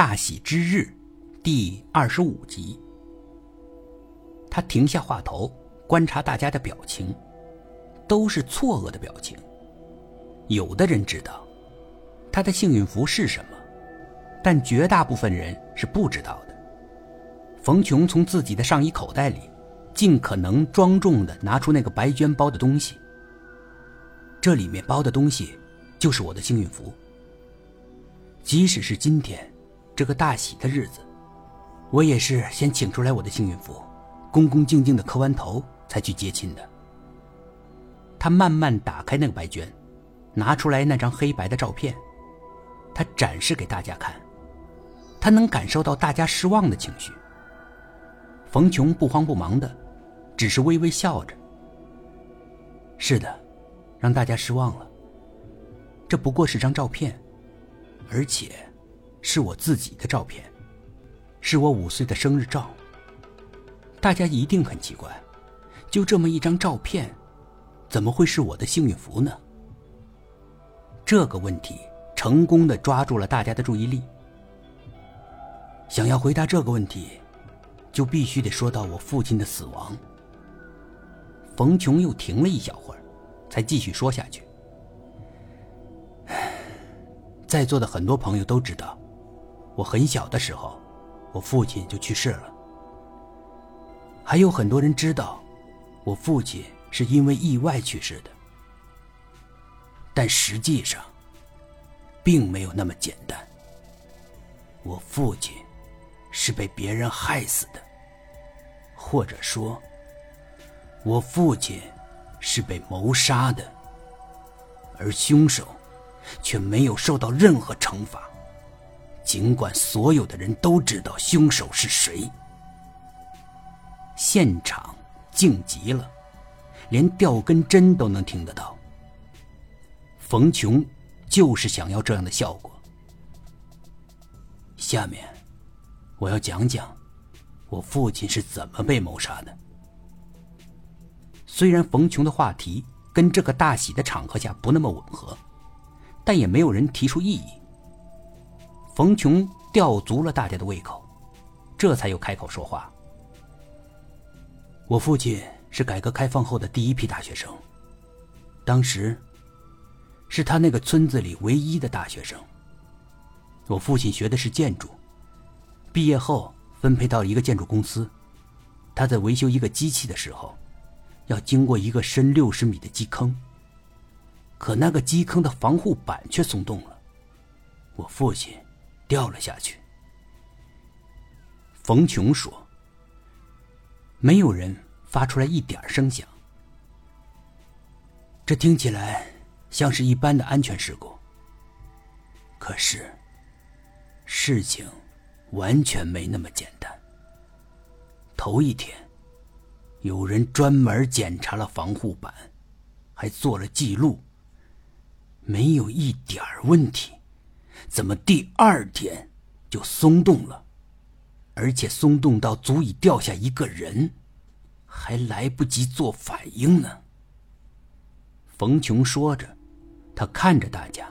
大喜之日》第二十五集。他停下话头，观察大家的表情，都是错愕的表情。有的人知道他的幸运符是什么，但绝大部分人是不知道的。冯琼从自己的上衣口袋里，尽可能庄重的拿出那个白绢包的东西。这里面包的东西，就是我的幸运符。即使是今天，这个大喜的日子，我也是先请出来我的幸运符，恭恭敬敬的磕完头才去接亲的。他慢慢打开那个白绢，拿出来那张黑白的照片，他展示给大家看。他能感受到大家失望的情绪。冯琼不慌不忙的，只是微微笑着。是的，让大家失望了。这不过是张照片，而且是我自己的照片，是我五岁的生日照。大家一定很奇怪，就这么一张照片，怎么会是我的幸运符呢？这个问题成功的抓住了大家的注意力。想要回答这个问题。就必须得说到我父亲的死亡。冯琼又停了一小会儿，才继续说下去。在座的很多朋友都知道，我很小的时候，我父亲就去世了。还有很多人知道，我父亲是因为意外去世的。但实际上，并没有那么简单。我父亲。是被别人害死的，或者说，我父亲是被谋杀的，而凶手却没有受到任何惩罚，尽管所有的人都知道凶手是谁。现场静极了，连掉根针都能听得到。冯琼就是想要这样的效果。下面。我要讲讲，我父亲是怎么被谋杀的。虽然冯琼的话题跟这个大喜的场合下不那么吻合，但也没有人提出异议。冯琼吊足了大家的胃口，这才又开口说话。我父亲是改革开放后的第一批大学生，当时是他那个村子里唯一的大学生。我父亲学的是建筑。毕业后分配到一个建筑公司，他在维修一个机器的时候，要经过一个深六十米的基坑。可那个基坑的防护板却松动了，我父亲掉了下去。冯琼说：“没有人发出来一点声响，这听起来像是一般的安全事故。可是，事情……”完全没那么简单。头一天，有人专门检查了防护板，还做了记录，没有一点问题。怎么第二天就松动了？而且松动到足以掉下一个人，还来不及做反应呢？冯琼说着，他看着大家，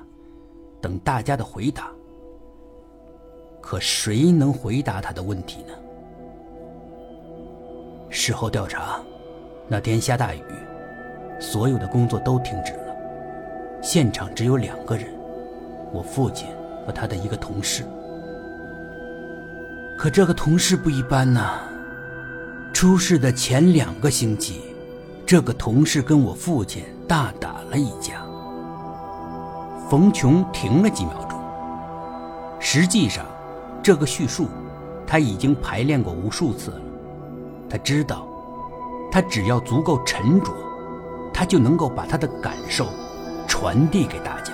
等大家的回答。可谁能回答他的问题呢？事后调查，那天下大雨，所有的工作都停止了，现场只有两个人，我父亲和他的一个同事。可这个同事不一般呐，出事的前两个星期，这个同事跟我父亲大打了一架。冯琼停了几秒钟，实际上。这个叙述，他已经排练过无数次了。他知道，他只要足够沉着，他就能够把他的感受传递给大家。